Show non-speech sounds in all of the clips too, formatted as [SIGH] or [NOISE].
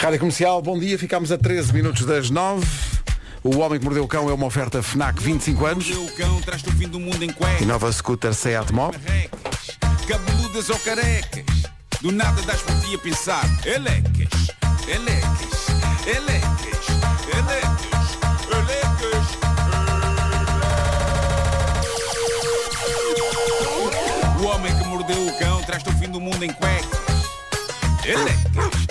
Rádio Comercial, bom dia. Ficámos a 13 minutos das 9. O Homem que Mordeu o Cão é uma oferta FNAC 25 anos. O cão, traz-te o fim do mundo em E nova scooter Seat Mó. Cabeludas ou carecas. Do nada das por ti a pensar. Elecas, elecas, elecas, elecas, elecas. O homem que mordeu o cão, traz-te o fim do mundo em cuecas. Elecas.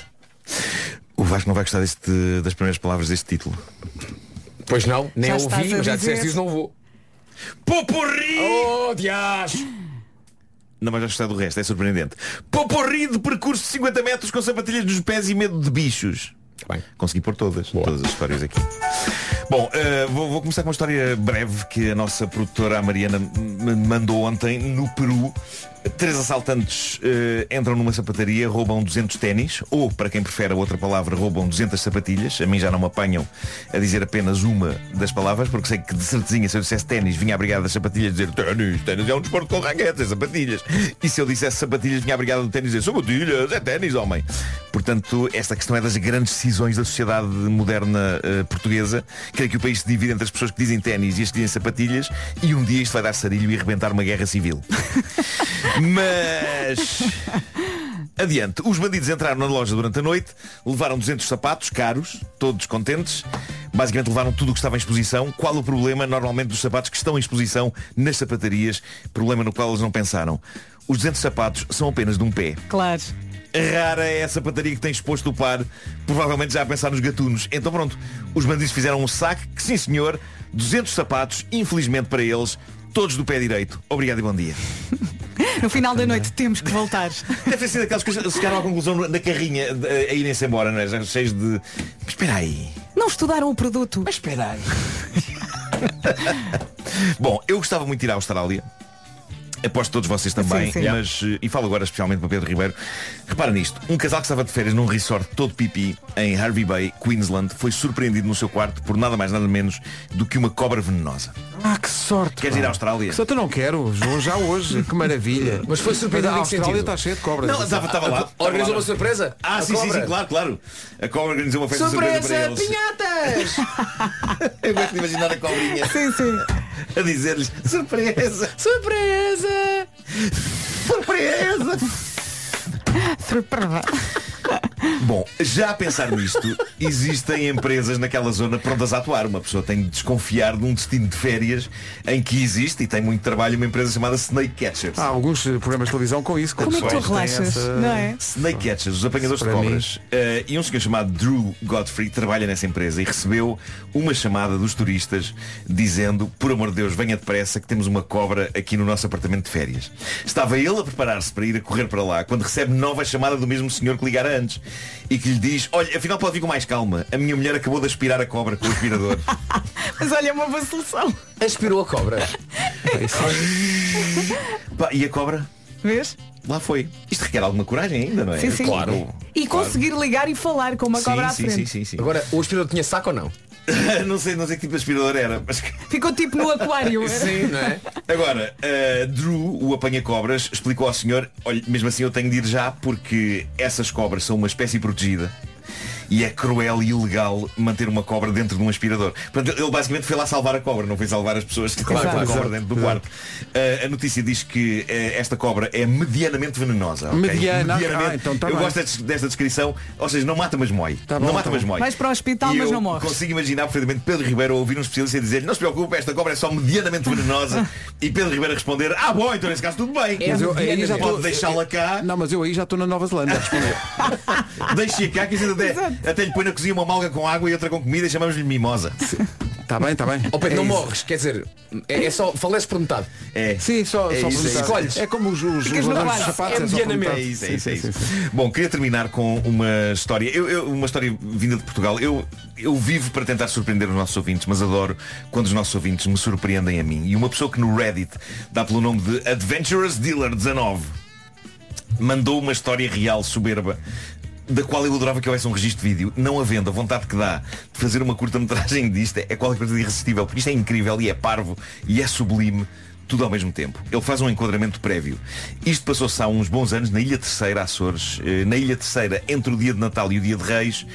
Vasco não vai gostar deste, das primeiras palavras deste título. Pois não, nem Já ouvi, mas já disseste isso, não vou. Poporri! Oh, dias! Não vais gostar do resto, é surpreendente. Poporri de percurso de 50 metros com sapatilhas nos pés e medo de bichos. Tá bem. Consegui pôr todas, todas as histórias aqui. Bom, eh, vou, vou começar com uma história breve que a nossa produtora a Mariana me mandou ontem no Peru. Três assaltantes eh, entram numa sapataria, roubam 200 ténis, ou, para quem prefere a outra palavra, roubam 200 sapatilhas. A mim já não me apanham a dizer apenas uma das palavras, porque sei que de certezinha, se eu dissesse ténis, vinha a brigada das sapatilhas dizer ténis, ténis é um desporto com raquetes, é sapatilhas. E se eu dissesse sapatilhas, vinha a brigada do ténis dizer sapatilhas, é ténis, homem. Portanto, esta questão é das grandes decisões da sociedade moderna eh, portuguesa. Creio que o país se divide entre as pessoas que dizem ténis e as que dizem sapatilhas, e um dia isto vai dar sarilho e arrebentar uma guerra civil. [LAUGHS] Mas. Adiante, os bandidos entraram na loja durante a noite, levaram 200 sapatos caros, todos contentes. Basicamente levaram tudo o que estava em exposição. Qual o problema, normalmente, dos sapatos que estão em exposição nas sapatarias? Problema no qual eles não pensaram. Os 200 sapatos são apenas de um pé. Claro. Rara é essa sapataria que tem exposto o par, provavelmente já a pensar nos gatunos. Então pronto, os bandidos fizeram um saque, que sim senhor, 200 sapatos, infelizmente para eles, todos do pé direito. Obrigado e bom dia. [LAUGHS] No final da noite temos que voltar. Deve ter sido aquelas coisas que chegaram à conclusão na carrinha de- a irem-se embora, não é? Já cheios de. Mas espera aí. Não estudaram o produto. Mas espera aí. [LAUGHS] Bom, eu gostava muito de ir à Austrália. Aposto todos vocês também, Sim, sim. mas eh, e falo agora especialmente para Pedro Ribeiro. Repara nisto, um casal que estava de férias num resort todo pipi em Harvey Bay, Queensland, foi surpreendido no seu quarto por nada mais nada menos do que uma cobra venenosa. Ah, que sorte. Queres pá. ir à Austrália? Que sorte eu não quero. Vou já hoje. Que maravilha. [LAUGHS] Mas foi surpreendido a em que Austrália sentido? está cheia de cobras. Não, estava, estava lá. estava Organizou lá. uma surpresa? Ah, A sim, sim, sim, claro, claro. A cobra organizou uma festa surpresa, Surpresa, para eles. pinhatas! [LAUGHS] Eu gosto de imaginar a cobrinha Sim, sim. A dizer-lhes surpresa, Surpresa! surpresa. Surpresa. Bom, já a pensar nisto, existem empresas naquela zona prontas a atuar. Uma pessoa tem de desconfiar de um destino de férias em que existe e tem muito trabalho uma empresa chamada Snake Catchers. Há alguns programas de televisão com isso. Como é que tu relaxas? essa- Não é? Snake Catchers, os apanhadores de cobras. Eh, e um senhor chamado Drew Godfrey trabalha nessa empresa e recebeu uma chamada dos turistas dizendo, por amor de Deus, venha depressa que temos uma cobra aqui no nosso apartamento de férias. Estava ele a preparar-se para ir a correr para lá quando recebe nova chamada do mesmo senhor que ligara antes e que lhe diz, olha, afinal pode vir com mais calma. A minha mulher acabou de aspirar a cobra com o aspirador. [LAUGHS] Mas olha, é uma boa solução. Aspirou a cobra. [LAUGHS] Pá, e a cobra? Vês? Lá foi. Isto requer alguma coragem ainda, não é? Sim, sim. Claro. E conseguir ligar e falar com uma cobra à Sim, sim, frente. sim, sim, sim. Agora, o aspirador tinha saco ou não? [LAUGHS] não, sei, não sei que tipo de aspirador era, mas Ficou tipo no aquário. [LAUGHS] Sim, não é? Agora, uh, Drew, o apanha-cobras, explicou ao senhor, olha, mesmo assim eu tenho de ir já porque essas cobras são uma espécie protegida. E é cruel e ilegal manter uma cobra dentro de um aspirador. Portanto, ele basicamente foi lá salvar a cobra, não foi salvar as pessoas que Claro, com a claro, cobra dentro do quarto. Uh, a notícia diz que uh, esta cobra é medianamente venenosa. ok? Mediana, Medianamente. ah, então tá eu bem. gosto desta, desta descrição, ou seja, não mata mas mói. Tá bom, não mata tá mas bom. mói. Vais para o hospital, E mas não morres. Consigo imaginar perfeitamente Pedro Ribeiro ouvir um especialista dizer não se preocupe, esta cobra é só medianamente [LAUGHS] venenosa e Pedro Ribeiro responder ah bom, então nesse caso tudo bem. Mas eu aí já Pode deixá-la cá, Não, mas eu aí já estou na Nova Zelândia a responder. [LAUGHS] deixe-a cá que a gente até, lhe põe na cozinha uma malga com água e outra com comida e chamamos-lhe mimosa. Está bem, está bem. Ó Pedro, É não isso. morres, quer dizer, é, é só faleces por metade. É. Sim, só, É só isso, por é metade. Escolhes. É como os, os, os no ladrões de quase. sapatos. É só por metade. É isso, é Sim, isso, é sim, isso. sim, sim. Bom, queria terminar com uma história. Eu, eu- uma história vinda de Portugal. Eu, eu vivo para tentar surpreender os nossos ouvintes, mas adoro quando os nossos ouvintes me surpreendem a mim. E uma pessoa que no Reddit dá pelo nome de Adventurous Dealer 19 mandou uma história real soberba da qual eu adorava que houvesse um registro de vídeo, não havendo a vontade que dá de fazer uma curta-metragem disto, é qualquer coisa de irresistível, porque isto é incrível e é parvo e é sublime. tudo ao mesmo tempo. Ele faz um enquadramento prévio. Isto passou-se há uns bons anos na Ilha Terceira, Açores. Eh, Na Ilha Terceira, entre o dia de Natal e o dia de Reis,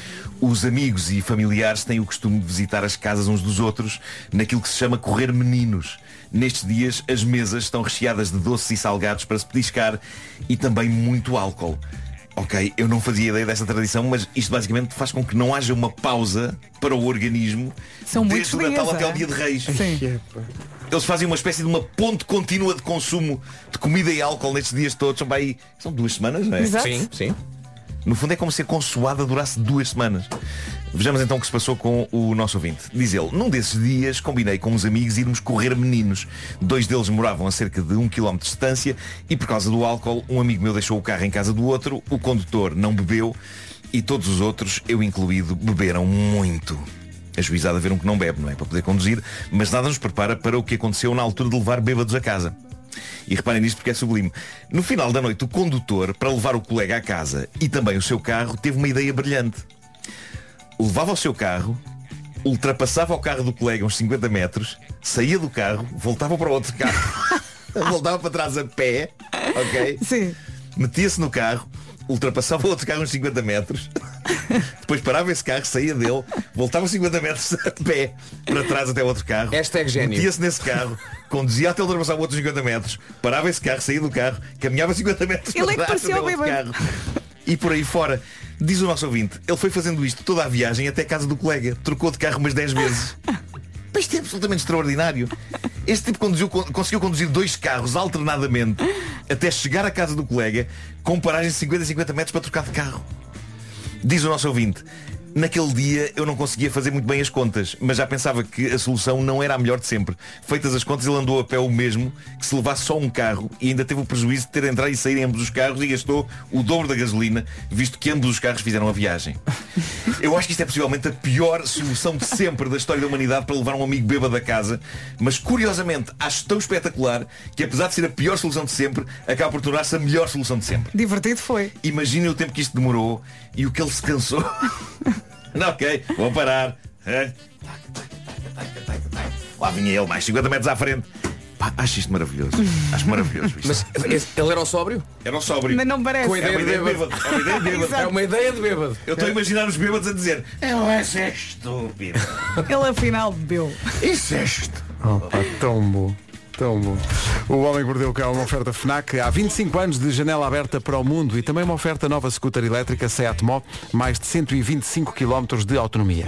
os amigos e familiares têm o costume de visitar as casas uns dos outros naquilo que se chama correr meninos. Nestes dias, as mesas estão recheadas de doces e salgados para se pediscar e também muito álcool. Ok, eu não fazia ideia desta tradição, mas isto basicamente faz com que não haja uma pausa para o organismo São desde o Natal até é? ao dia de Reis. Sim. Eles fazem uma espécie de uma ponte contínua de consumo de comida e álcool nestes dias todos. São, bem, são duas semanas, não é? Exato. Sim, sim. No fundo é como se a consoada durasse duas semanas. Vejamos então o que se passou com o nosso ouvinte. Diz ele, num desses dias combinei com uns amigos irmos correr meninos. Dois deles moravam a cerca de um quilómetro de distância e por causa do álcool, um amigo meu deixou o carro em casa do outro, o condutor não bebeu e todos os outros, eu incluído, beberam muito. Ajuizado a ver um que não bebe, não é? Para poder conduzir, mas nada nos prepara para o que aconteceu na altura de levar bêbados a casa. E reparem nisto porque é sublime. No final da noite, o condutor, para levar o colega à casa e também o seu carro, teve uma ideia brilhante. Levava o seu carro, ultrapassava o carro do colega uns 50 metros, saía do carro, voltava para o outro carro, [LAUGHS] voltava para trás a pé, ok? Sim. Metia-se no carro, ultrapassava o outro carro uns 50 metros, [LAUGHS] depois parava esse carro, saía dele, voltava 50 metros a pé para trás até o outro carro. Hashtag gênio. Metia-se nesse carro, conduzia até ultrapassar o outro 50 metros, parava esse carro, saía do carro, caminhava 50 metros Ele para é que trás até outro bêbado. carro. E por aí fora. Diz o nosso ouvinte, ele foi fazendo isto toda a viagem até a casa do colega. Trocou de carro umas 10 vezes. [LAUGHS] Mas isto é absolutamente extraordinário. Este tipo conduziu- con- conseguiu conduzir dois carros alternadamente até chegar à casa do colega com paragens de 50 a 50 metros para trocar de carro. Diz o nosso ouvinte, naquele dia eu não conseguia fazer muito bem as contas, mas já pensava que a solução não era a melhor de sempre. Feitas as contas, ele andou a pé o mesmo que se levasse só um carro e ainda teve o prejuízo de ter de entrar e sair em ambos os carros e gastou o dobro da gasolina, visto que ambos os carros fizeram a viagem. Eu acho que isto é possivelmente a pior solução de sempre da história da humanidade para levar um amigo bêbado a casa, mas curiosamente acho tão espetacular que apesar de ser a pior solução de sempre, acaba por tornar-se a melhor solução de sempre. Divertido foi. Imaginem o tempo que isto demorou e o que ele se cansou. [LAUGHS] [LAUGHS] Não, ok, vou parar. Hã? Lá vinha ele, mais 50 metros à frente. Pá, acho isto maravilhoso. Acho maravilhoso isto. Mas esse- ele era o sóbrio? Era o sóbrio. Mas não parece. Com a É uma ideia de Bêbado. bêbado. É uma ideia de bêbado. É uma ideia de bêbado. Eu estou a imaginar os bêbados a dizer Eu esse é estúpido. Ele afinal bebeu. Isso é estúpido. Oh, pá, tão bom. Tão bom. O Homem que Mordeu Cão é uma oferta FNAC. Há 25 anos de janela aberta para o mundo e também uma oferta nova scooter elétrica Seat Mó, mais de 125 km de autonomia.